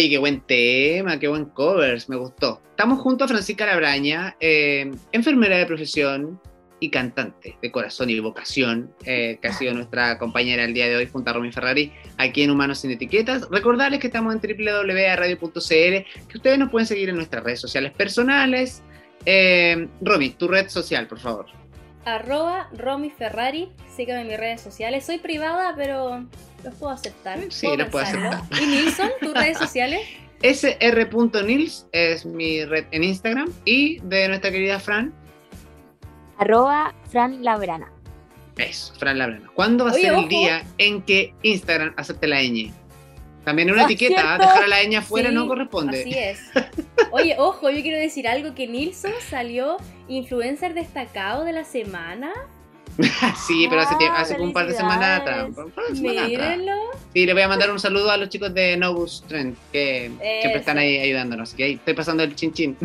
Oye, qué buen tema, qué buen covers, me gustó. Estamos junto a Francisca Labraña, eh, enfermera de profesión y cantante de corazón y vocación, eh, que ha sido nuestra compañera el día de hoy junto a Romy Ferrari aquí en Humanos sin Etiquetas. Recordarles que estamos en www.radio.cl, que ustedes nos pueden seguir en nuestras redes sociales personales. Eh, Romy, tu red social, por favor. Arroba Romy Ferrari, síganme en mis redes sociales. Soy privada, pero los puedo aceptar. Sí, los puedo aceptar. ¿Y Nilsson, tus redes sociales? sr.nils es mi red en Instagram y de nuestra querida Fran. Arroba Fran Labrana. Eso, Fran Labrana. ¿Cuándo va a ser el día en que Instagram acepte la ñ? También una etiqueta, dejar a la ñ afuera no corresponde. Así es. Oye, ojo, yo quiero decir algo que Nilsson salió influencer destacado de la semana. sí, pero hace, hace un par de semanas atrás. Mírenlo. Sí, le voy a mandar un saludo a los chicos de Novus Trend, que siempre están ahí ayudándonos. Que ahí estoy pasando el chin chin.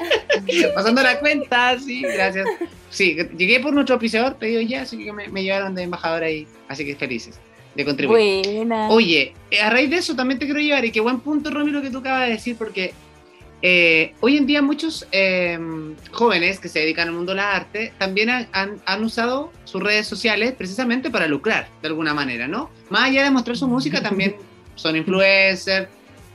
pasando la cuenta, sí, gracias. Sí, llegué por nuestro auspiciador, pedido ya, así que me, me llevaron de embajador ahí. Así que felices de contribuir. Buena. Oye, a raíz de eso también te quiero llevar, y qué buen punto, Romero, que tú acabas de decir, porque eh, hoy en día muchos em, jóvenes que se dedican al mundo de la arte también han, han, usado sus redes sociales precisamente para lucrar, de alguna manera, ¿no? Más allá de mostrar su música, también son influencers,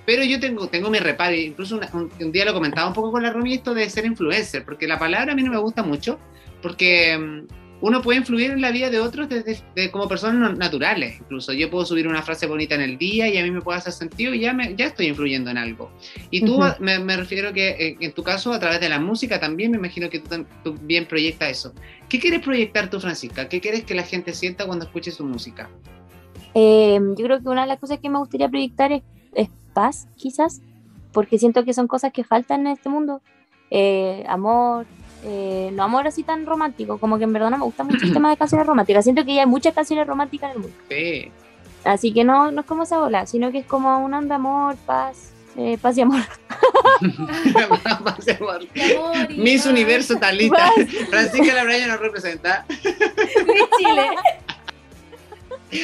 pero yo tengo, tengo mi reparo, incluso un, día lo comentaba un poco con la Romy esto de ser influencer, porque la palabra a mí no me gusta mucho, porque em, uno puede influir en la vida de otros desde, como personas naturales. Incluso yo puedo subir una frase bonita en el día y a mí me puede hacer sentido y ya, me, ya estoy influyendo en algo. Y tú, me, me, refiero que eh, en tu caso, a través de la música también, me imagino que tú, bien proyectas eso. ¿Qué quieres proyectar tú, Francisca? ¿Qué quieres que la gente sienta cuando escuche su música? Eh, yo creo que una de las cosas que me gustaría proyectar es, paz, quizás, porque siento que son cosas que faltan en este mundo. Eh, amor, eh, no amor así tan romántico, como que en verdad no me gusta mucho el tema de canciones románticas. Siento que ya hay muchas canciones románticas en el mundo. Sí. Así que no, no es como esa bola, sino que es como un onda amor, paz, eh, paz y amor. paz y amor. Miss Universo Talita. Francisca Labraya nos representa. Chile.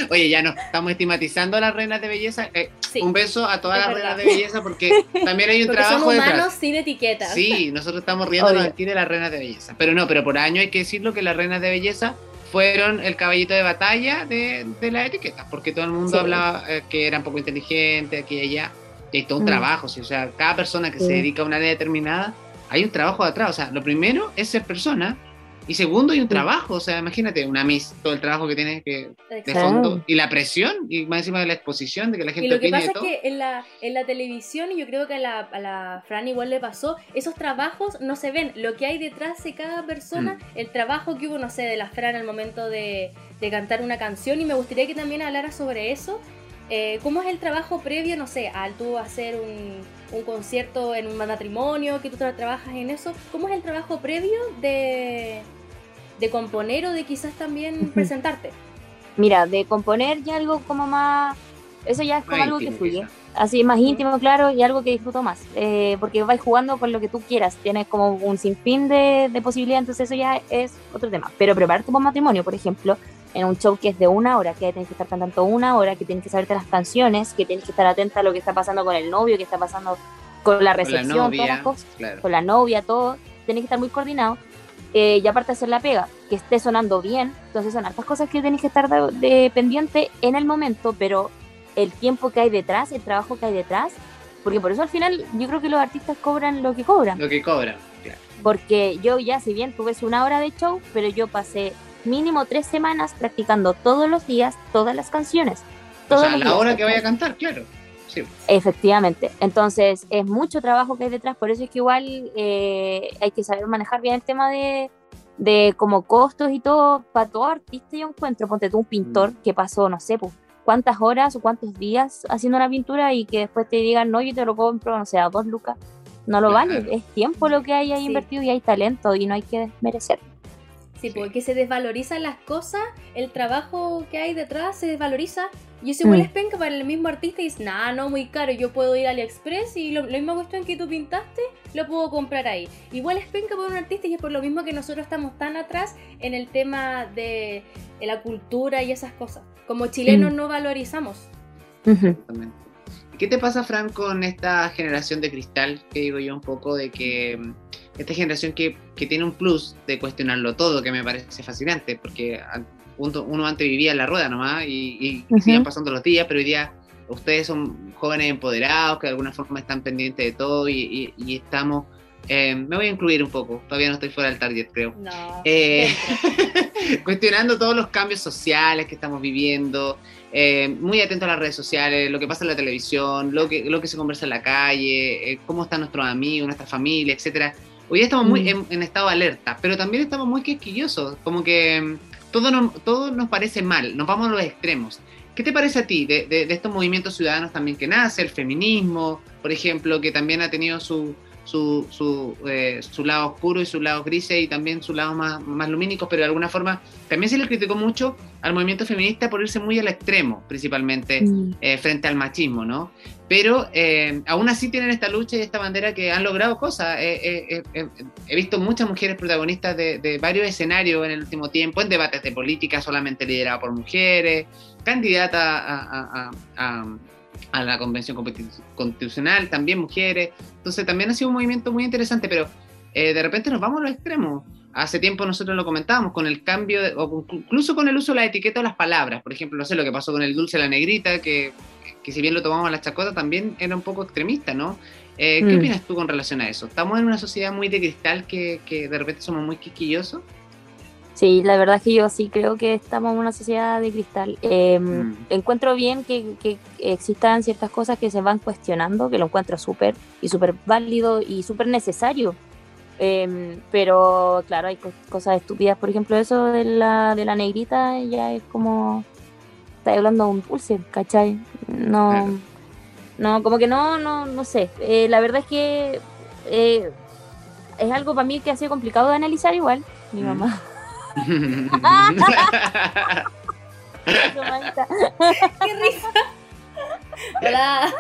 Oye, ya no, estamos estigmatizando a las reinas de belleza. Eh, un beso a todas las reinas de belleza porque también hay un porque trabajo son humanos detrás. sin etiquetas. Sí, nosotros estamos riendo de las reinas de belleza. Pero no, pero por año hay que decirlo que las reinas de belleza fueron el caballito de batalla de, de las etiquetas, porque todo el mundo hablaba eh, que eran poco inteligentes, aquí y allá. Y hay todo un mm. trabajo, o sea, cada persona que se dedica a una área determinada, hay un trabajo detrás. O sea, lo primero es ser persona, y segundo, hay un trabajo, o sea, imagínate, una Miss, todo el trabajo que tiene que, de fondo, y la presión, y más encima de la exposición, de que la gente Y lo que pasa es que en la, en la televisión, y yo creo que a la, a la Fran igual le pasó, esos trabajos no se ven, lo que hay detrás de cada persona, mm. el trabajo que hubo, no sé, de la Fran al momento de, de cantar una canción, y me gustaría que también hablara sobre eso, eh, ¿Cómo es el trabajo previo, no sé, al tú hacer un, un, concierto en un matrimonio, que tú trabajas en eso? ¿Cómo es el trabajo previo de, de componer o de quizás también presentarte? Mira, de componer ya algo como más... Eso ya es como algo que fluye. Así, más íntimo, claro, y algo que disfruto más. Eh, porque vais jugando con lo que tú quieras. Tienes como un sinfín de, de posibilidades, entonces eso ya es otro tema. Pero prepararte para un matrimonio, por ejemplo, en un show que es de una hora, que tienes que estar cantando una hora, que tienes que saberte las canciones, que tienes que estar atenta a lo que está pasando con el novio, que está pasando con la recepción, todas las cosas, con la novia, todo, tienes que estar muy coordinado. Eh, y aparte de hacer la pega, que esté sonando bien, entonces son hartas cosas que tienes que estar de, pendiente en el momento, pero el tiempo que hay detrás, el trabajo que hay detrás, porque por eso al final yo creo que los artistas cobran lo que cobran. Lo que cobran, claro. Porque yo ya, si bien tuve una hora de show, pero yo pasé mínimo tres semanas practicando todos los días todas las canciones. Todos o sea, la hora que vaya a cantar, claro. Sí. Efectivamente. Entonces, es mucho trabajo que hay detrás, por eso es que igual eh, hay que saber manejar bien el tema de, de como costos y todo. Para todo artista yo encuentro, ponte tú un pintor mm. que pasó, no sé, pues, cuántas horas o cuántos días haciendo una pintura y que después te digan, no, yo te lo compro, no sé, a dos lucas. No lo vale, es tiempo lo que hay ahí invertido y hay talento y no hay que desmerecer. Sí, porque se desvalorizan las cosas, el trabajo que hay detrás se desvaloriza. Y eso igual mm. es penca para el mismo artista y dice, nah, no, muy caro, yo puedo ir a AliExpress y lo, mismo cuestión que tú pintaste, lo puedo comprar ahí. Igual es penca para un artista y es por lo mismo que nosotros estamos tan atrás en el tema de, la cultura y esas cosas. Como chilenos mm. no valorizamos. Exactamente ¿Qué te pasa, Fran, con esta generación de cristal, que digo yo un poco, de que mm, esta generación que, que tiene un plus de cuestionarlo todo, que me parece fascinante, porque uno antes vivía en la rueda nomás y, y, siguen pasando los días, pero hoy día ustedes son jóvenes empoderados que de alguna forma están pendientes de todo y, y estamos eh, me voy a incluir un poco, todavía no estoy fuera del target, creo. Eh, cuestionando todos los cambios sociales que estamos viviendo, eh, muy atento a las redes sociales, lo que pasa en la televisión, lo que, lo que se conversa en la calle, cómo están nuestros amigos, nuestra familia, etcétera. Hoy día estamos muy mm. en, estado de alerta, pero también estamos muy quisquillosos, como que mm, todo, todo nos parece mal, nos vamos a los extremos. ¿Qué te parece a ti de, de estos movimientos ciudadanos también que nace, el feminismo, por ejemplo, que también ha tenido su, su, su, eh, su, lado oscuro y su lado gris y también su lado más, más lumínico, pero de alguna forma también se le criticó mucho al movimiento feminista por irse muy al extremo, principalmente mm. eh, frente al machismo, ¿no? Pero eh, aún así tienen esta lucha y esta bandera que han logrado cosas. he visto muchas mujeres protagonistas de, varios escenarios en el último tiempo, en debates de política solamente liderados por mujeres, candidatas a a la Convención Constitucional, también mujeres. Entonces también ha sido un movimiento muy interesante, pero eh, de repente nos vamos a los extremos. Hace tiempo nosotros lo comentábamos con el cambio, o incluso con el uso de la etiqueta de las palabras. Por ejemplo, no sé lo que pasó con el dulce la negrita, que, que si bien lo tomamos a la chacota, también era un poco extremista, ¿no? Eh, ¿Qué mm. opinas tú con relación a eso? ¿Estamos en una sociedad muy de cristal que, que de repente somos muy quisquillosos? Sí, la verdad es que yo sí creo que estamos en una sociedad de cristal. Em, mm. Encuentro bien que, existan ciertas cosas que se van cuestionando, que lo encuentro súper y súper válido y súper necesario. Em, pero claro, hay cosas estúpidas, por ejemplo, eso de la, de la negrita ya es como... Está hablando de un pulse, ¿cachai? No, no, como que no, no, no sé. Eh, la verdad es que eh, es algo para mí que ha sido complicado de analizar igual. Mi mm. mamá ¡Qué risa! Hola.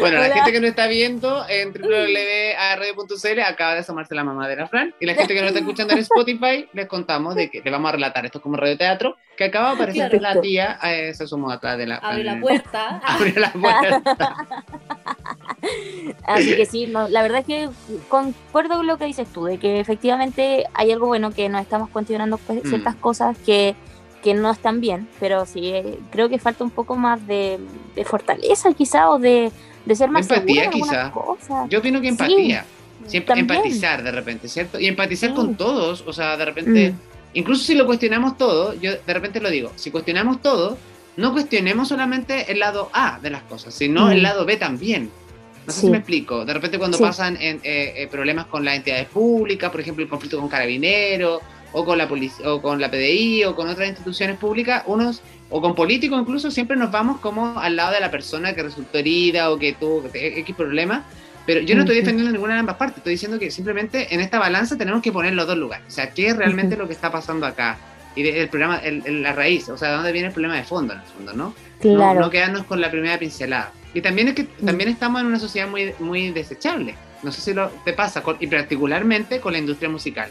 Bueno, la gente que no está viendo en www.radio.cl acaba de asomarse la mamá de la Fran. Y la gente que no está escuchando en Spotify, les contamos de que le vamos a relatar esto como radioteatro, que acaba de aparecer la tía, eh, se asomó atrás de la Abre la puerta. Abre la puerta. Así que sí, la verdad es que concuerdo con lo que dices tú, de que efectivamente hay algo bueno que nos estamos cuestionando pues, mm. ciertas cosas que, que, no están bien, pero sí, eh, creo que falta un poco más de, fortaleza quizá o de, ser más empatía quizá. Yo opino que empatía. empatizar de repente, ¿cierto? Y empatizar con todos, o sea, de repente, mm. incluso si lo cuestionamos todo, yo de repente lo digo, si cuestionamos todo, no cuestionemos solamente el lado A de las cosas, sino el mm. lado B también. No sé si me explico. De repente cuando pasan en, eh, eh, problemas con las entidades públicas, por ejemplo el conflicto con carabineros, o con la policía, o con la PDI, o con otras instituciones públicas, unos, o con políticos incluso, siempre nos vamos como al lado de la persona que resultó herida o que tuvo X problema. Pero yo no estoy defendiendo ninguna de ambas partes, estoy diciendo que simplemente en esta balanza tenemos que poner los dos lugares. O sea, ¿qué es realmente lo que está pasando acá? Y el problema, el, la raíz, o sea, ¿de dónde viene el problema de fondo, en el fondo, no? Claro. No, no quedarnos con la primera pincelada. Y también es que mm. también estamos en una sociedad muy, muy desechable. No sé si lo te pasa, y particularmente con la industria musical.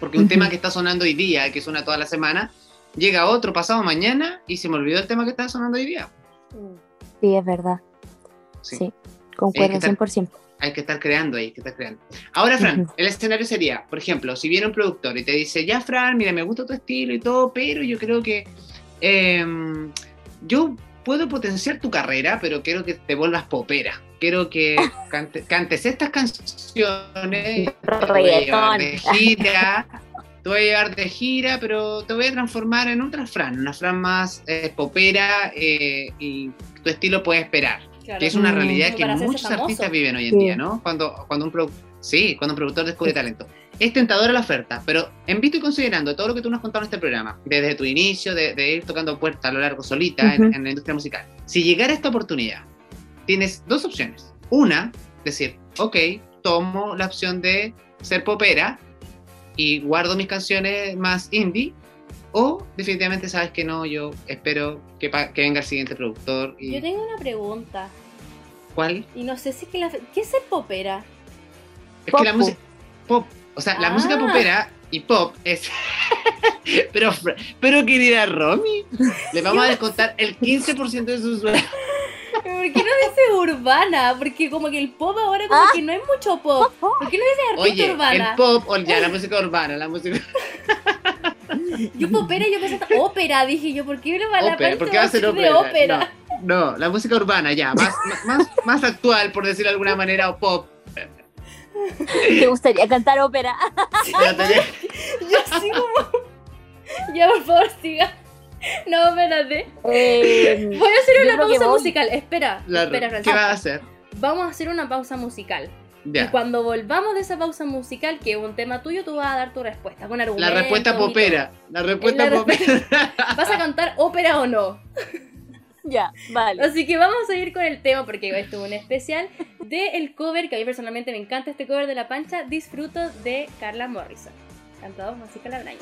Porque un tema que está sonando hoy día, que suena toda la semana, llega otro pasado mañana y se me olvidó el tema que está sonando hoy día. Sí, es verdad. Sí, concuerdo 100%. Hay que estar creando ahí, hay que estar creando. Ahora, Fran, el escenario sería, por ejemplo, si viene un productor y te dice, ya, Fran, mira, me gusta tu estilo y todo, pero yo creo que em, yo puedo potenciar tu carrera, pero quiero que te vuelvas popera. Quiero que cantes estas canciones, llevar de gira, te voy a llevar de gira, pero te voy a transformar en otra Fran, una Fran más eh, popera eh, y tu estilo puede esperar. Que es una realidad que muchos artistas viven hoy en día, ¿no? Cuando, cuando un sí, cuando un productor descubre talento es tentadora la oferta, pero en visto y considerando todo lo que tú nos has contado en este programa, desde tu inicio, de, ir tocando puertas a lo largo solita en, la industria musical, si llegara esta oportunidad, tienes dos opciones. Una, decir, ok, tomo la opción de ser popera y guardo mis canciones más indie, o definitivamente sabes que no, yo espero que, que venga el siguiente productor. Y... Yo tengo una pregunta. ¿Cuál? Y no sé si es que la... ¿Qué es ser popera? Es que la música... Pop, o sea, la música ah. popera y pop es. pero, pero querida Romy, le vamos a descontar el 15% de su sueldo. ¿Por qué no dice urbana? Porque como que el pop ahora como Ah. que no hay mucho pop. ¿Por qué no dices artista Oye, urbana? el pop, o ya, la música urbana, la música Yo popera, yo pensé ópera, dije yo, ¿por qué no va la ópera, ¿por qué va a ser de ópera? ópera? No, no, la música urbana ya, más, más, más actual, por decirlo de alguna manera, o pop. ¿Te gustaría cantar ópera? Ya tenía- Yo así como... Ya, por favor, siga. No, espérate. Eh, Voy a hacer una pausa voy. musical. Espera, la- espera, ¿Qué vas a hacer? Vamos a hacer una pausa musical. Y cuando volvamos de esa pausa musical, que es un tema tuyo, tú vas a dar tu respuesta con argumentos. La respuesta popera. La respuesta La popera. ¿Vas a cantar ópera o no? ya, vale. Así que vamos a seguir con el tema porque esto es un especial de el cover, que a mí personalmente me encanta este cover de La Pancha, Disfruto de Carla Morrison. Cantado música la Braña.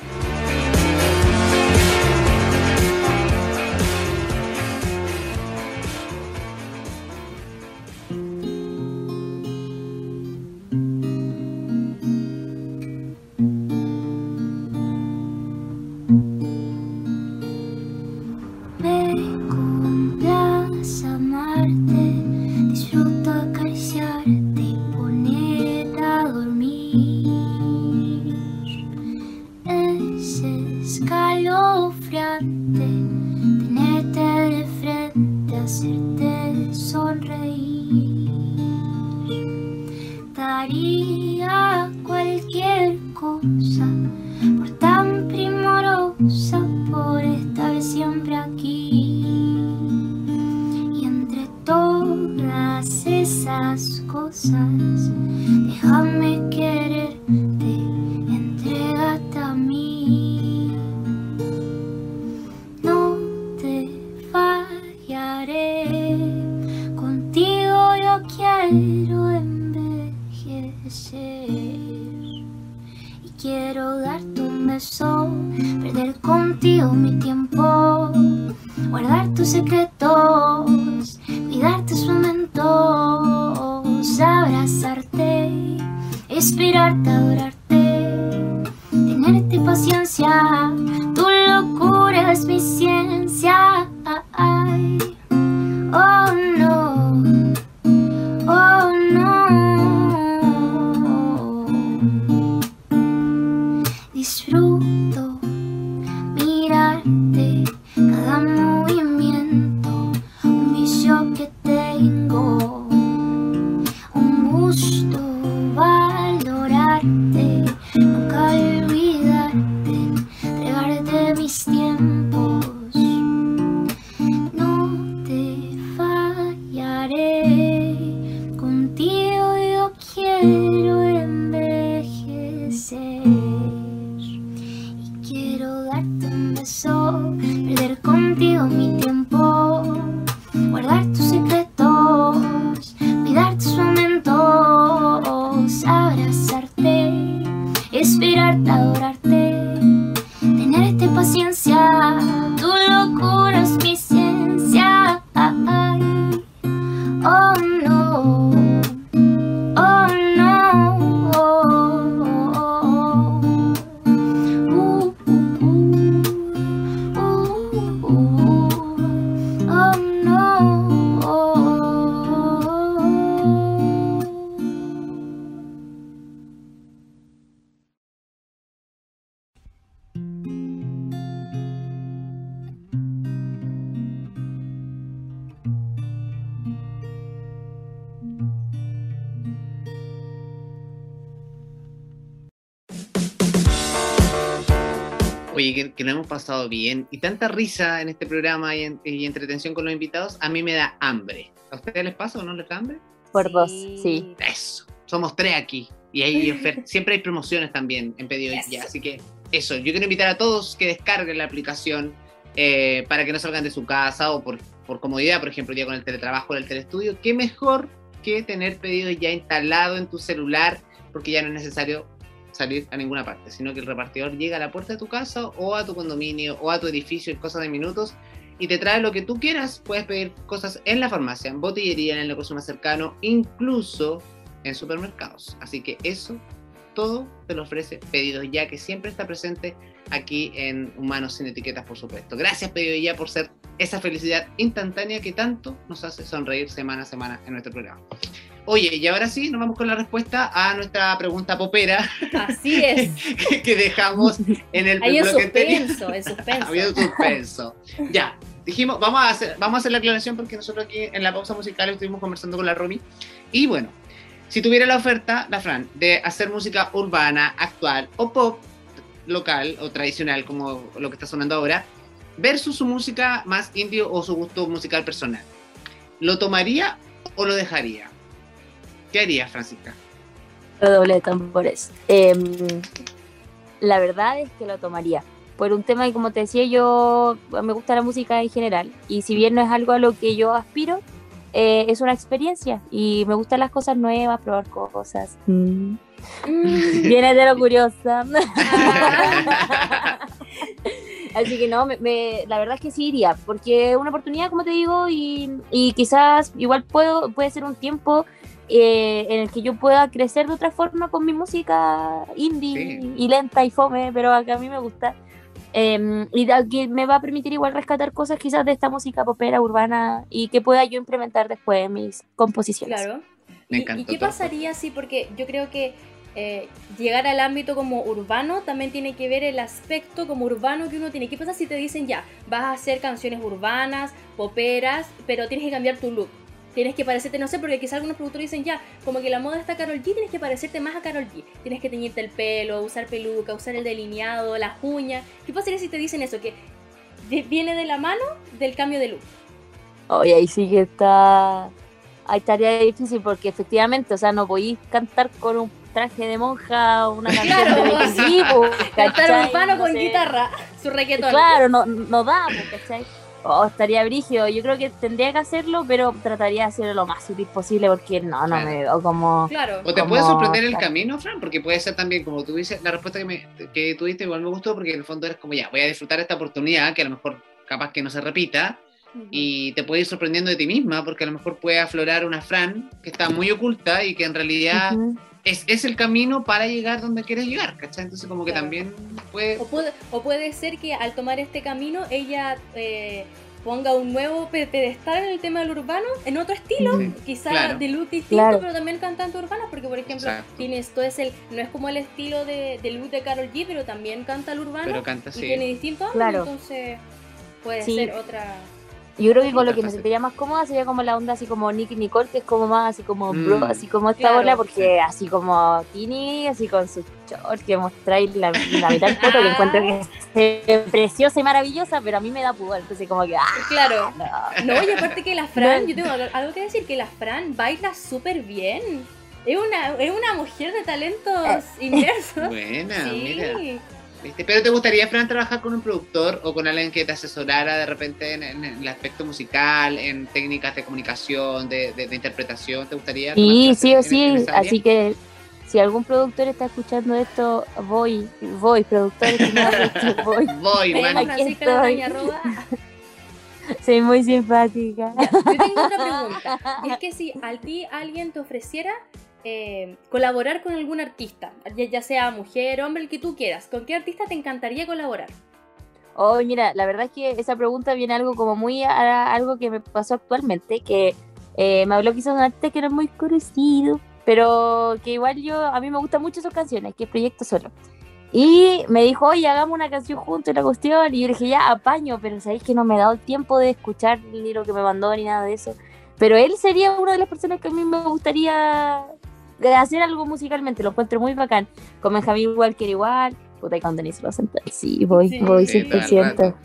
Esperar tão hemos pasado bien y tanta risa en este programa y, en- y entretención con los invitados, a mí me da hambre. ¿A ustedes les pasa o no les da hambre? Por dos, sí. Eso. Somos tres aquí. Y hay siempre hay promociones también en pedido Eso. ya. Así que eso, yo quiero invitar a todos que descarguen la aplicación eh, para que no salgan de su casa o por, por comodidad, por ejemplo, ya con el teletrabajo o el telestudio. Qué mejor que tener pedidos ya instalado en tu celular, porque ya no es necesario salir a ninguna parte, sino que el repartidor llega a la puerta de tu casa o a tu condominio o a tu edificio en cosas de minutos y te trae lo que tú quieras. Puedes pedir cosas en la farmacia, en botillería, en el negocio más cercano, incluso en supermercados. Así que eso, todo te lo ofrece Pedidos Ya, que siempre está presente aquí en Humanos sin Etiquetas, por supuesto. Gracias, Pedro ya por ser esa felicidad instantánea que tanto nos hace sonreír semana a semana en nuestro programa. Oye, y ahora sí, nos vamos con la respuesta a nuestra pregunta popera Así es. que, que dejamos en el un bloque suspenso, el suspenso. Había un suspenso. Ya, dijimos, vamos a, hacer, vamos a hacer la aclaración porque nosotros aquí en la pausa musical estuvimos conversando con la Romy. Y bueno, si tuviera la oferta, la Fran, de hacer música urbana, actual o pop, local o tradicional, como lo que está sonando ahora, versus su música más indie o su gusto musical personal, ¿lo tomaría o lo dejaría? ¿Qué haría, Francisca? doble de tambores. Em, la verdad es que lo tomaría. Por un tema que, como te decía, yo me gusta la música en general. Y si bien no es algo a lo que yo aspiro, eh, es una experiencia. Y me gustan las cosas nuevas, probar cosas. Mm. Mm, Viene de lo curiosa. Así que no, me- me- la verdad es que sí iría, porque es una oportunidad, como te digo, y, y quizás igual puedo, puede ser un tiempo eh, en el que yo pueda crecer de otra forma con mi música indie Sí. y lenta y fome, pero que a mí me gusta. Eh, y que me va a permitir igual rescatar cosas quizás de esta música popera urbana y que pueda yo implementar después en mis composiciones. Claro. Me ¿Y- ¿Y qué todo. pasaría si, porque yo creo que eh, llegar al ámbito como urbano también tiene que ver el aspecto como urbano que uno tiene? ¿Qué pasa si te dicen ya, vas a hacer canciones urbanas, poperas, pero tienes que cambiar tu look? Tienes que parecerte, no sé, porque quizás algunos productores dicen ya, como que la moda está Carol G, tienes que parecerte más a Carol G. Tienes que teñirte el pelo, usar peluca, usar el delineado, las uñas. ¿Qué pasaría si te dicen eso? Que viene de la mano del cambio de look. Oye, ahí sí que está. Ahí estaría difícil porque efectivamente, o sea, no podéis cantar con un traje de monja o una canción Claro, de Cantar ¿cachai? urbano No con sé. guitarra, su reggaetón. Claro, no, no da, ¿cachai? Oh, estaría brígido. Yo creo que tendría que hacerlo, pero trataría de hacerlo lo más sutil posible porque no, no Claro. me veo como. Claro. O te Como- puede sorprender el claro. camino, Fran, porque puede ser también, como tú dices, la respuesta que, me, que tuviste igual me gustó, porque en el fondo eres como, ya, voy a disfrutar esta oportunidad, que a lo mejor capaz que no se repita, y te puede ir sorprendiendo de ti misma, porque a lo mejor puede aflorar una Fran que está muy oculta y que en realidad. Es, es el camino para llegar donde quieres llegar, ¿cachai? Entonces como que Claro. también puede... O puede, o puede ser que al tomar este camino ella eh, ponga un nuevo pe- pedestal en el tema del urbano, en otro estilo, Sí, quizá claro. de look distinto, Claro. pero también cantante urbana, porque por ejemplo Exacto. tienes todo es el, no es como el estilo de, de look de Carol G, pero también canta el urbano Pero canta y así. tiene distintos entonces puede Sí. ser otra. Yo creo que con lo que me sentiría más cómoda sería como la onda así como Nicky Nicole, que es como más así como Mm. bro, así como esta Claro. bola, porque así como Tini, así con sus shorts que mostráis la, la mitad del foto, que Ah. encuentro que es preciosa y maravillosa, pero a mí me da pudor, entonces como que, ah, Claro. no. No, y aparte que la Fran, No. yo tengo algo- algo que decir, que la Fran baila súper bien. Es una, es una mujer de talentos inversos. Buena, sí. mira. ¿Viste? Pero te gustaría, Fran, trabajar con un productor o con alguien que te asesorara de repente en, en el aspecto musical, en técnicas de comunicación, de, de- de interpretación? ¿Te gustaría? Sí, sí o sí, así que si algún productor está escuchando esto, voy, voy, escuchan, voy. Voy, man. Aquí Francisca estoy. Soy muy simpática. Ya, yo tengo otra pregunta. Es que si a ti alguien te ofreciera eh, colaborar con algún artista, ya, sea mujer, hombre, el que tú quieras, ¿con qué artista te encantaría colaborar? Oh, mira, la verdad es que esa pregunta viene algo como muy a, algo que me pasó actualmente, que eh, me habló quizás un artista que no es muy conocido, pero que igual yo, a mí me gustan mucho sus canciones, que es Proyecto Solo. Y me dijo, oye, hagamos una canción juntos, la cuestión, y yo dije, ya, apaño, pero sabéis que no me he dado el tiempo de escuchar ni lo que me mandó ni nada de eso. Pero él sería una de las personas que a mí me gustaría hacer algo musicalmente, lo encuentro muy bacán. Con Benjamin Walker igual, puta, y con Denise Rosenthal, sí, voy, Sí. voy Sí, todo el 100%. rato.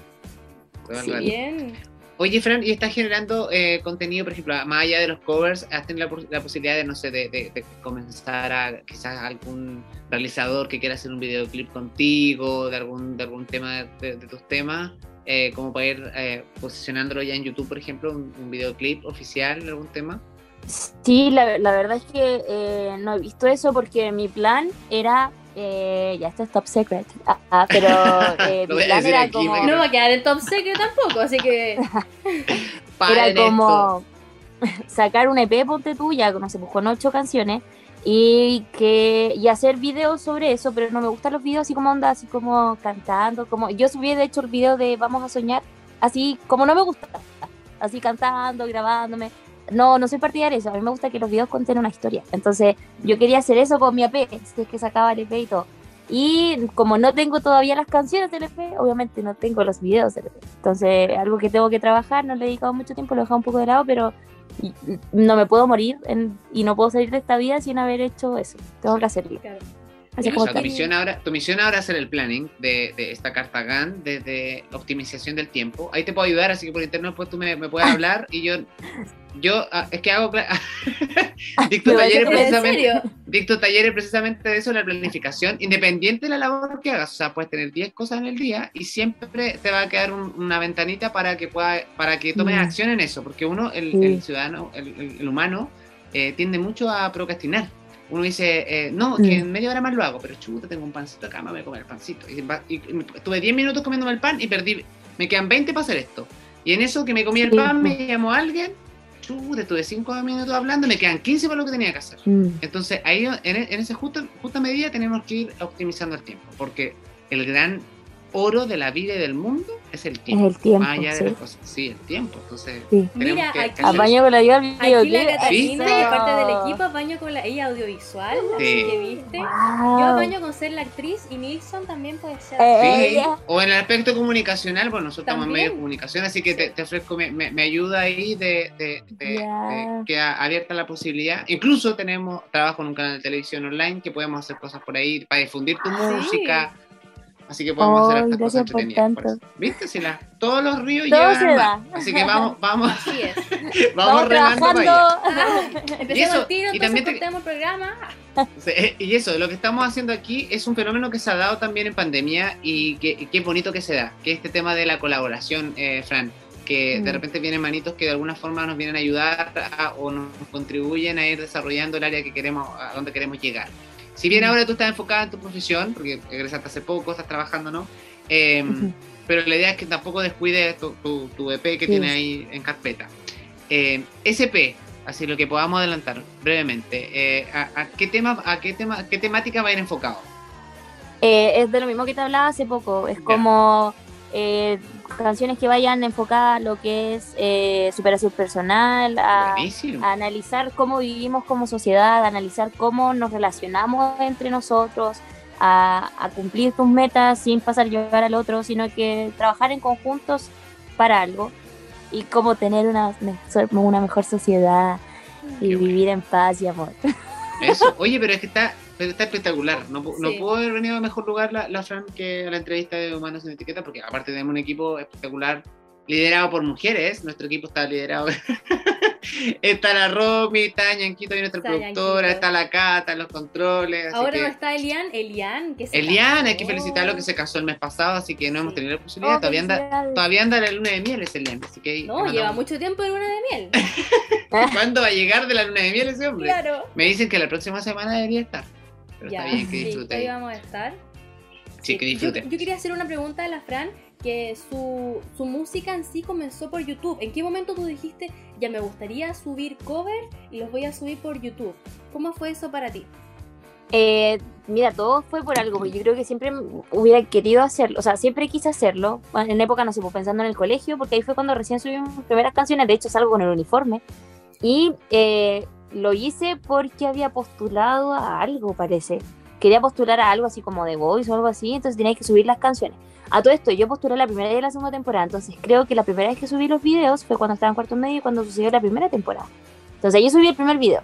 Todo el Sí. Bien. Oye, Fran, ¿y estás generando eh, contenido, por ejemplo, más allá de los covers, has tenido la, la posibilidad de, no sé, de, de- de comenzar a quizás algún realizador que quiera hacer un videoclip contigo, de algún, de algún tema de, de tus temas, eh, como para ir eh, posicionándolo ya en YouTube, por ejemplo, un, un videoclip oficial de algún tema? Sí, la, la verdad es que eh, no he visto eso porque mi plan era. eh, ya esto es top secret. Ah, ah, pero eh, mi plan era aquí, como. No va a quedar en top secret tampoco, así que. Era esto. como sacar un EP, ponte tú, ya no sé, pues con ocho canciones y que y hacer videos sobre eso, pero no me gustan los videos así como onda, así como cantando, como yo subí de hecho el video de Vamos a soñar, así como no me gusta, así cantando, grabándome. No, no soy partidaria de eso, a mí me gusta que los videos cuenten una historia. Entonces, yo quería hacer eso con mi AP, si es que sacaba el EP y todo. Y como no tengo todavía las canciones del EP, obviamente no tengo los videos del EP. Entonces, algo que tengo que trabajar, no le he dedicado mucho tiempo, lo he dejado un poco de lado, pero y- no me puedo morir en- y no puedo salir de esta vida sin haber hecho eso. Tengo que hacerlo. Claro. Así O como sea, tu misión ahora, tu misión ahora es hacer el planning de, de esta carta GAN, de, de optimización del tiempo. Ahí te puedo ayudar, así que por internet después tú me, me puedes hablar y yo, yo ah, es que hago, dicto talleres que- ¿En precisamente, dicto talleres precisamente de eso, la planificación, independiente de la labor que hagas. O sea, puedes tener 10 cosas en el día y siempre te va a quedar un- una ventanita para que pueda, para que tomes Mm. acción en eso, porque uno, el, Sí. el ciudadano, el, el- el humano, eh, tiende mucho a procrastinar. Uno dice, eh, no, que Mm. en media hora más lo hago, pero chuta, tengo un pancito acá, me voy a comer el pancito. Y, y- y estuve 10 minutos comiéndome el pan y perdí, me quedan 20 para hacer esto. Y en eso que me comí el Sí. pan, me llamó alguien, chuta, estuve 5 minutos hablando, me quedan 15 para lo que tenía que hacer. Mm, Entonces, ahí en, en esa justa, justa medida tenemos que ir optimizando el tiempo, porque el gran oro de la vida y del mundo es el es tiempo. el tiempo. Más allá de sí. las cosas. Sí, el tiempo. Entonces, Sí. Mira, que, aquí- Apaño con la ayuda Aquí de parte del equipo, apaño con la ella audiovisual, así Sí. que viste. Wow. Yo apaño con ser la actriz y Nilsson también puede ser. Eh, Sí, ella. o en el aspecto comunicacional, bueno, nosotros estamos en medio de comunicación, así que te, te ofrezco me, me- me ayuda ahí de, de- de- de que ha abierta la posibilidad. Incluso tenemos trabajo en un canal de televisión online que podemos hacer cosas por ahí para difundir tu Sí. música. Así que podemos hacer estas cosas por entretenidas. por eso. ¿Viste? Si la- todos los ríos Todo llevan mar. Así que vamos, vamos, Así es. vamos, Vamos remando para allá. Y eso, el tiro, y también te- el programa. Y eso, lo que estamos haciendo aquí es un fenómeno que se ha dado también en pandemia y que, y qué bonito que se da, que este tema de la colaboración, eh, Fran, que de Mm. repente vienen manitos que de alguna forma nos vienen a ayudar a- o nos contribuyen a ir desarrollando el área que queremos, a donde queremos llegar. Si bien Mm. ahora tú estás enfocada en tu profesión, porque egresaste hace poco, estás trabajando, ¿no? Eh, Ujú. pero la idea es que tampoco descuides tu, tu, tu EP que Sí. tienes ahí en carpeta. Eh, SP, así lo que podamos adelantar brevemente, eh, a, a qué tema, a qué tema, qué temática va a ir enfocado? Eh, es de lo mismo que te hablaba hace poco. Es como eh, canciones que vayan enfocadas a lo que es eh, superación personal, a, analizar cómo vivimos como sociedad, a analizar cómo nos relacionamos entre nosotros, a, a cumplir tus metas sin pasar a llevar al otro, sino que trabajar en conjuntos para algo y cómo tener una, una mejor sociedad y Qué bueno. vivir en paz y amor. Eso. Oye, pero es que está, está espectacular. No, Sí. pudo haber venido a mejor lugar la, la Fran que a la entrevista de Humanos sin Etiqueta, porque aparte tenemos un equipo espectacular liderado por mujeres. Nuestro equipo está liderado. está la Romy, está Ñanquito, nuestra Está productora, está la Cata, los controles. Ahora que- no está Elian, Elian, que se Elian, hay que felicitarlo que se casó el mes pasado, así que no hemos Sí. tenido la posibilidad. Oh, todavía, anda, todavía anda la luna de miel ese Elian, así que No, lleva mucho tiempo de luna de miel. ¿Cuándo va a llegar de la luna de miel ese hombre? claro. Me dicen que la próxima semana debería estar. Pero Ya, está bien que sí, disfrute. ahí ahí. vamos a estar. Sí, que Yo, disfrute. yo quería hacer una pregunta a la Fran, que su, su música en sí comenzó por YouTube. ¿En qué momento tú dijiste, ya me gustaría subir covers y los voy a subir por YouTube? ¿Cómo fue eso para ti? Eh, mira, todo fue por algo, porque yo creo que siempre hubiera querido hacerlo, o sea, siempre quise hacerlo, en época, no sé, pues, pensando en el colegio, porque ahí fue cuando recién subí mis primeras canciones, de hecho salgo con el uniforme, y eh, lo hice porque había postulado a algo, parece. Quería postular a algo así como de Voice o algo así, entonces tenía que subir las canciones. A todo esto, yo postulé la primera y la segunda temporada, entonces creo que la primera vez que subí los videos fue cuando estaba en cuarto medio y cuando sucedió la primera temporada. Entonces yo subí el primer video.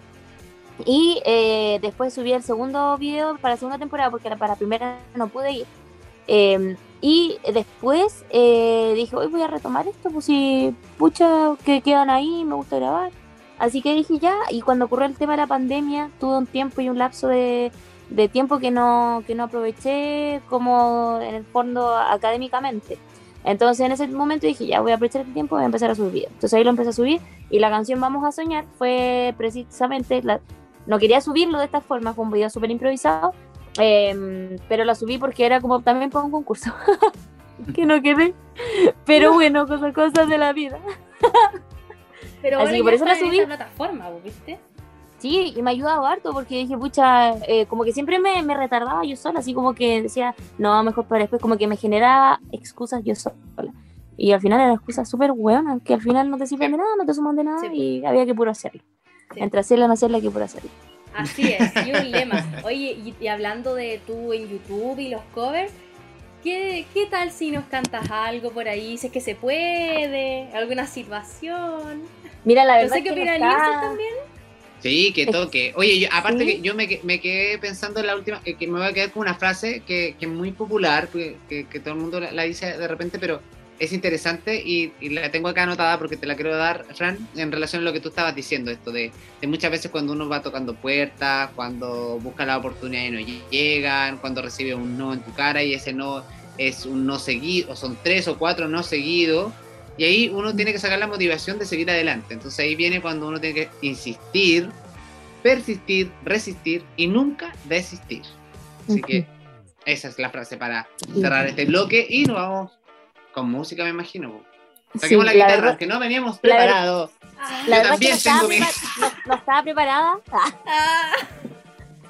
Y eh, después subí el segundo video para la segunda temporada porque para la primera no pude ir. Eh, y después eh, dije, hoy voy a retomar esto, pues si, pucha, que quedan ahí, me gusta grabar. Así que dije ya, y cuando ocurrió el tema de la pandemia, tuve un tiempo y un lapso de, de tiempo que no, que no aproveché como en el fondo académicamente. Entonces en ese momento dije, ya voy a aprovechar el tiempo y voy a empezar a subir. Entonces ahí lo empecé a subir y la canción Vamos a Soñar fue precisamente, la, no quería subirlo de esta forma, fue un video súper improvisado, eh, pero la subí porque era como también para un concurso. que no quedé. Pero bueno, cosas, cosas de la vida. Pero Así que por eso la en subí. esta plataforma, ¿vos ¿viste? Sí, y me ha ayudado harto porque dije, pucha, eh, como que siempre me, me retardaba yo sola, así como que decía, no, mejor para después, como que me generaba excusas yo sola. Y al final eran excusas súper buenas, que al final no te sirven de nada, no te suman de nada Sí. y había que puro hacerlo. Sí. Entre hacerla y no hacerla, que puro hacerlo. Así es, y un lema. Oye, y, y hablando de tú en YouTube y los covers, ¿qué, ¿qué tal si nos cantas algo por ahí? Si es que se puede, alguna situación. Mira, la No verdad sé qué opina no está- también. Sí, que toque. Oye, yo- aparte Sí. que yo me, me quedé pensando en la última, que, que me voy a quedar con una frase que, que es muy popular, que, que- que todo el mundo la, la dice de repente, pero es interesante y, y la tengo acá anotada porque te la quiero dar, Fran, en relación a lo que tú estabas diciendo, esto de, de muchas veces cuando uno va tocando puertas, cuando busca la oportunidad y no llegan, cuando recibe un no en tu cara y ese no es un no seguido, o son tres o cuatro no seguidos, y ahí uno tiene que sacar la motivación de seguir adelante. Entonces ahí viene cuando uno tiene que insistir, persistir, resistir y nunca desistir. Así que esa es la frase para cerrar este bloque y nos vamos con música, me imagino. Sí, Saquemos la la guitarra, verdad- que no veníamos preparados. Ah, La Yo también no estaba, tengo mi- no- no estaba preparada, ah,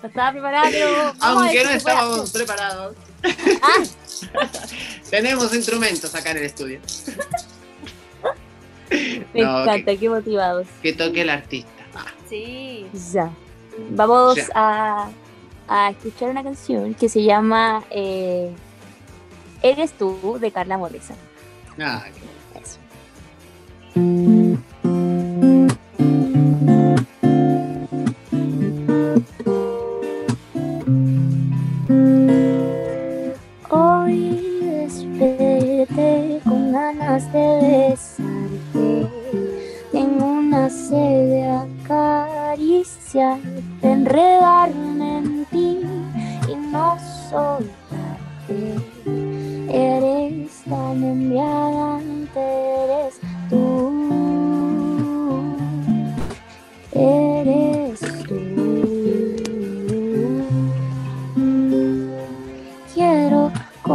no estaba preparada, pero Aunque no estábamos preparados. Ah, Tenemos instrumentos acá en el estudio. Me No, encanta, qué motivados. Que toque el artista. Ah, Sí. Ya. Vamos Ya. a, a escuchar una canción que se llama eh, Eres tú de Carla Morrison. ah, qué-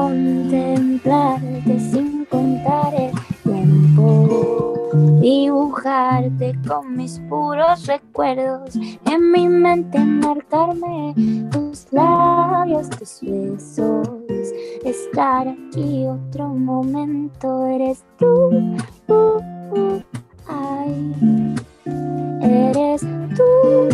contemplarte sin contar el tiempo. Dibujarte con mis puros recuerdos. En mi mente marcarme tus labios, tus besos. Estar aquí otro momento. Eres tú. uh, ay. Eres tú.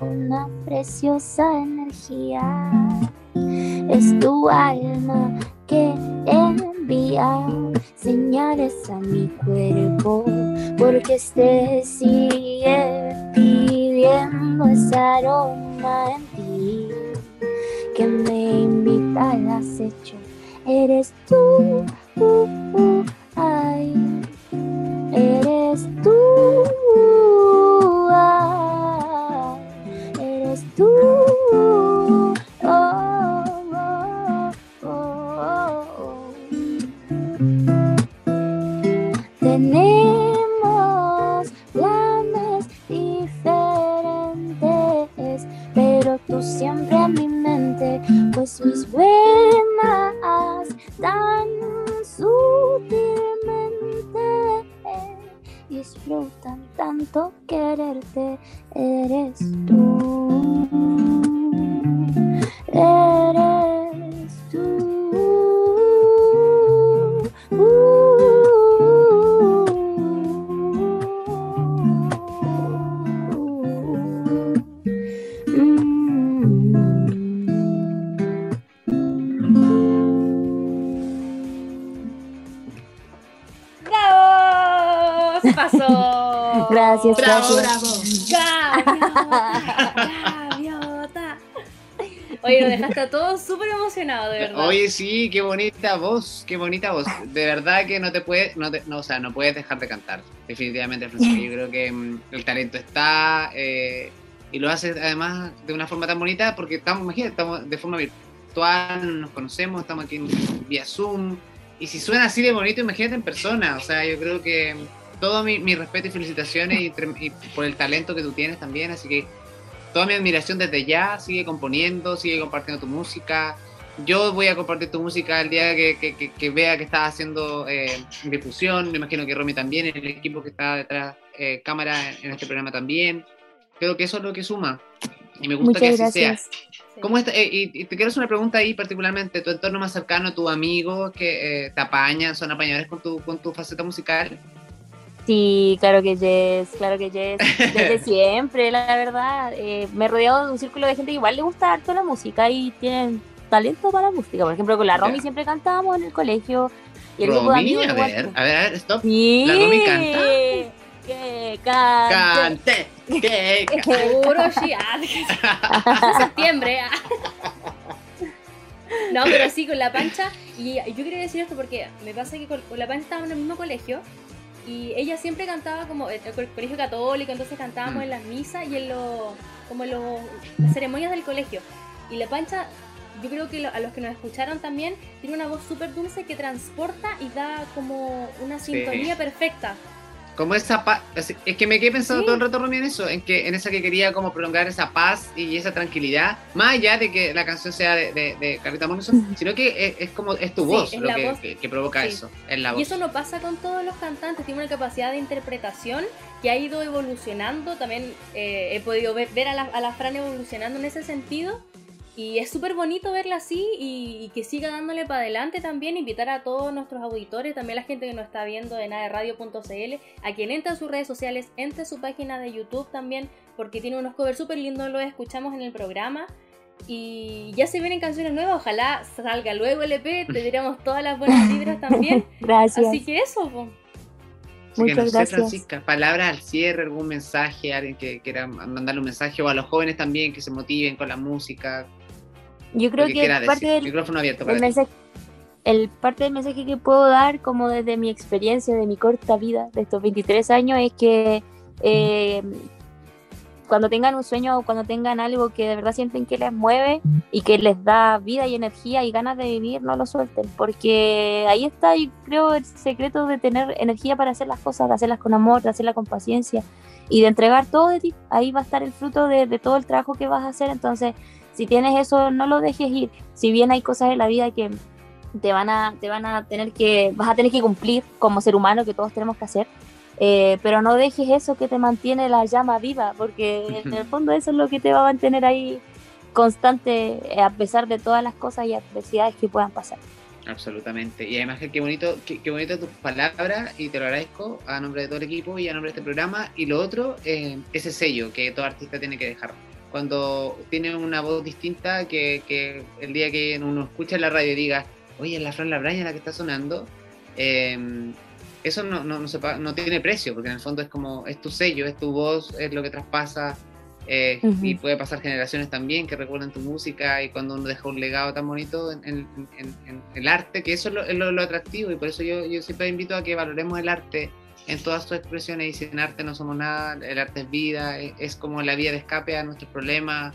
Una preciosa energía. Es tu alma que envía señales a mi cuerpo, porque este sigue pidiendo ese aroma en ti que me invita al acecho. Eres tú, Todos súper emocionados, de verdad. Oye, sí, qué bonita voz, qué bonita voz. De verdad que no te puedes, no, te- no, o sea, no puedes dejar de cantar. Definitivamente. Yo creo que mm, el talento está. eh, y lo haces además de una forma tan bonita porque estamos, imagínate, estamos de forma virtual, nos conocemos, estamos aquí en, vía Zoom, y si suena así de bonito, imagínate en persona, o sea, yo creo que todo mi, mi respeto y felicitaciones y, y por el talento que tú tienes también, así que toda mi admiración desde ya, sigue componiendo, sigue compartiendo tu música. Yo voy a compartir tu música el día que, que- que- que vea que estás haciendo eh, difusión, me imagino que Romy también, el equipo que está detrás, eh, cámara en este programa también. Creo que eso es lo que suma y me gusta Muchas que así gracias. sea. ¿Cómo está? eh, y, y te quiero hacer una pregunta ahí particularmente, tu entorno más cercano, tus amigos que eh, te apañan, son apañadores con tu, con tu faceta musical. Sí, claro que yes, claro que yes. Desde siempre, la verdad. Eh, me he rodeado de un círculo de gente que igual le gusta harto la música y tienen talento para la música. Por ejemplo, con la Romy siempre cantábamos en el colegio. Y el grupo de Romy, amigos a ver, a ver, a ver, stop. Sí. ¿La Romy canta? Que cante. Cante, que ca- Puro sí, septiembre. ah. No, pero sí, con la pancha. Y yo quería decir esto porque me pasa que con, con la pancha estábamos en el mismo colegio. Y ella siempre cantaba como el, el colegio católico, entonces cantábamos Mm. en las misas y en los como en los, las ceremonias del colegio. Y la pancha, yo creo que lo- a los que nos escucharon también, tiene una voz súper dulce que transporta y da como una Sí. sintonía perfecta. Como esa paz, es que me quedé pensando Sí. todo el rato, Romy, en eso, en que en esa que quería como prolongar esa paz y esa tranquilidad, más allá de que la canción sea de, de, de Carlita Morrison, sino que es, es como, es tu Sí, voz es lo que, voz. que- que provoca Sí. eso, es la voz. Y eso no pasa con todos los cantantes, tiene una capacidad de interpretación que ha ido evolucionando. También eh, he podido ver, ver a, la, a la Fran evolucionando en ese sentido. Y es súper bonito verla así y, y que siga dándole para adelante también. Invitar a todos nuestros auditores, también la gente que nos está viendo en aerradio.cl, a quien entre a sus redes sociales, entre a su página de YouTube también, porque tiene unos covers súper lindos, los escuchamos en el programa. Y ya se vienen canciones nuevas, ojalá salga luego el EP, tendríamos todas las buenas vibras también. Gracias. Así que eso, que no Muchas sé, gracias. Francisca, palabras al cierre, algún mensaje, alguien que quiera mandarle un mensaje, o a los jóvenes también que se motiven con la música, Yo creo que que quiera parte decir. del, Micrófono abierto para mensaje, el parte del mensaje que puedo dar, como desde mi experiencia, de mi corta vida, de estos 23 años, es que eh, cuando tengan un sueño o cuando tengan algo que de verdad sienten que les mueve y que les da vida y energía y ganas de vivir, no lo suelten, porque ahí está, yo creo, el secreto de tener energía para hacer las cosas, de hacerlas con amor, de hacerlas con paciencia y de entregar todo de ti. Ahí va a estar el fruto de, de todo el trabajo que vas a hacer, entonces si tienes eso, no lo dejes ir. Si bien hay cosas en la vida que te van a, te van a tener que, vas a tener que cumplir como ser humano, que todos tenemos que hacer, eh, pero no dejes eso que te mantiene la llama viva, porque en el fondo eso es lo que te va a mantener ahí constante eh, a pesar de todas las cosas y adversidades que puedan pasar. Absolutamente. Y además que qué bonito, qué, qué bonito tus palabras y te lo agradezco a nombre de todo el equipo y a nombre de este programa. Y lo otro, eh, ese sello que todo artista tiene que dejar. Cuando tiene una voz distinta, que, que el día que uno escucha en la radio y diga, oye, es la Fran Labraña la que está sonando, eh, eso no, no, no, se no tiene precio, porque en el fondo es como, es tu sello, es tu voz, es lo que traspasa. eh, Ujú. Y puede pasar generaciones también que recuerdan tu música y cuando uno deja un legado tan bonito en, en- en- en el arte, que eso es lo, es lo- lo atractivo y por eso yo, yo siempre invito a que valoremos el arte en todas sus expresiones y sin arte no somos nada, el arte es vida, es, es como la vía de escape a nuestros problemas.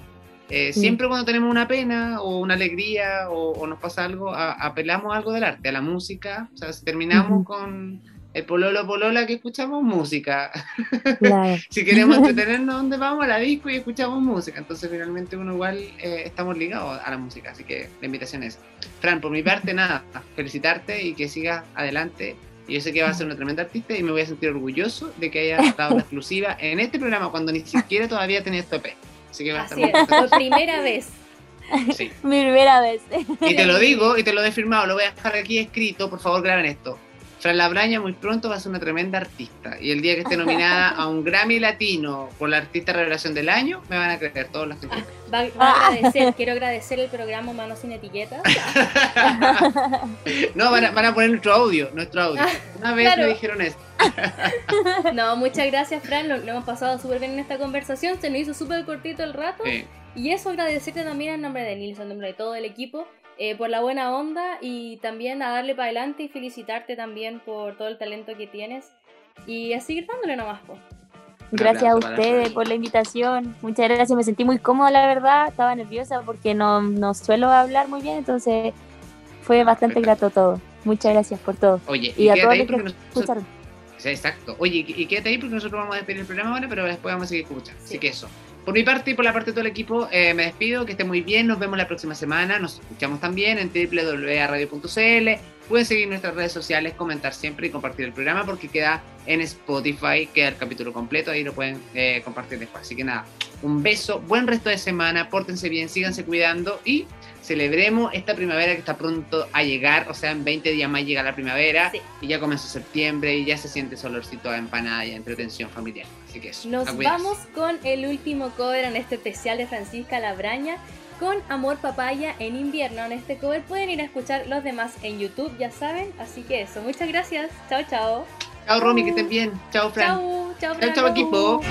Eh, Sí. Siempre cuando tenemos una pena o una alegría o, o nos pasa algo, a- apelamos a algo del arte, a la música, o sea, si terminamos Ujú. con el pololo polola que escuchamos música, Claro. si queremos entretenernos, ¿dónde vamos? A la disco y escuchamos música. Entonces, finalmente, uno igual eh, estamos ligados a la música. Así que la invitación es: Fran, por mi parte, nada, felicitarte y que sigas adelante. Y yo sé que vas a ser una tremenda artista y me voy a sentir orgulloso de que hayas dado la exclusiva en este programa cuando ni siquiera todavía tenías tu EP. Así que va a estar es, por primera vez. Sí. Mi primera vez. Y te lo digo y te lo he firmado, lo voy a dejar aquí escrito, por favor graben esto. Fran Labraña muy pronto va a ser una tremenda artista y el día que esté nominada a un Grammy Latino por la artista revelación del año, me van a creer todos los que Va, va a agradecer, quiero agradecer el programa Manos sin Etiquetas. No, van a, van a poner nuestro audio, nuestro audio. Ah, Una vez claro. me dijeron esto. No, muchas gracias, Fran. Lo, lo hemos pasado súper bien en esta conversación. Se nos hizo súper cortito el rato. Sí. Y eso agradecerte también en nombre de Nilsson, en nombre de todo el equipo, eh, por la buena onda y también a darle para adelante y felicitarte también por todo el talento que tienes. Y a seguir dándole nomás, po. Gracias a ustedes por la invitación. Muchas gracias. Me sentí muy cómoda, la verdad. Estaba nerviosa porque no, no suelo hablar muy bien, entonces fue bastante grato todo. Muchas gracias por todo. Oye, Y a quédate todos los que nosotros- escucharon. Sí, exacto. Oye, y y quédate ahí porque nosotros vamos a despedir el programa ahora, pero después vamos a seguir escuchando. Así Sí. que eso. Por mi parte y por la parte de todo el equipo, eh, me despido, que esté muy bien, nos vemos la próxima semana, nos escuchamos también en www.radio.cl, pueden seguir nuestras redes sociales, comentar siempre y compartir el programa porque queda en Spotify, queda el capítulo completo, ahí lo pueden eh, compartir después. Así que nada, un beso, buen resto de semana, pórtense bien, síganse cuidando y celebremos esta primavera que está pronto a llegar, o sea, en 20 días más llega la primavera Sí. y ya comenzó septiembre y ya se siente ese olorcito a empanada y a entretención familiar. Así que eso. Nos vamos con el último cover en este especial de Francisca Labraña con Amor Papaya en invierno. En este cover pueden ir a escuchar los demás en YouTube, ya saben. Así que eso, muchas gracias. Chao, chao. Chao Romy, que estén bien. Chao Fran. Chao, chao, Chao, Fran. chao equipo.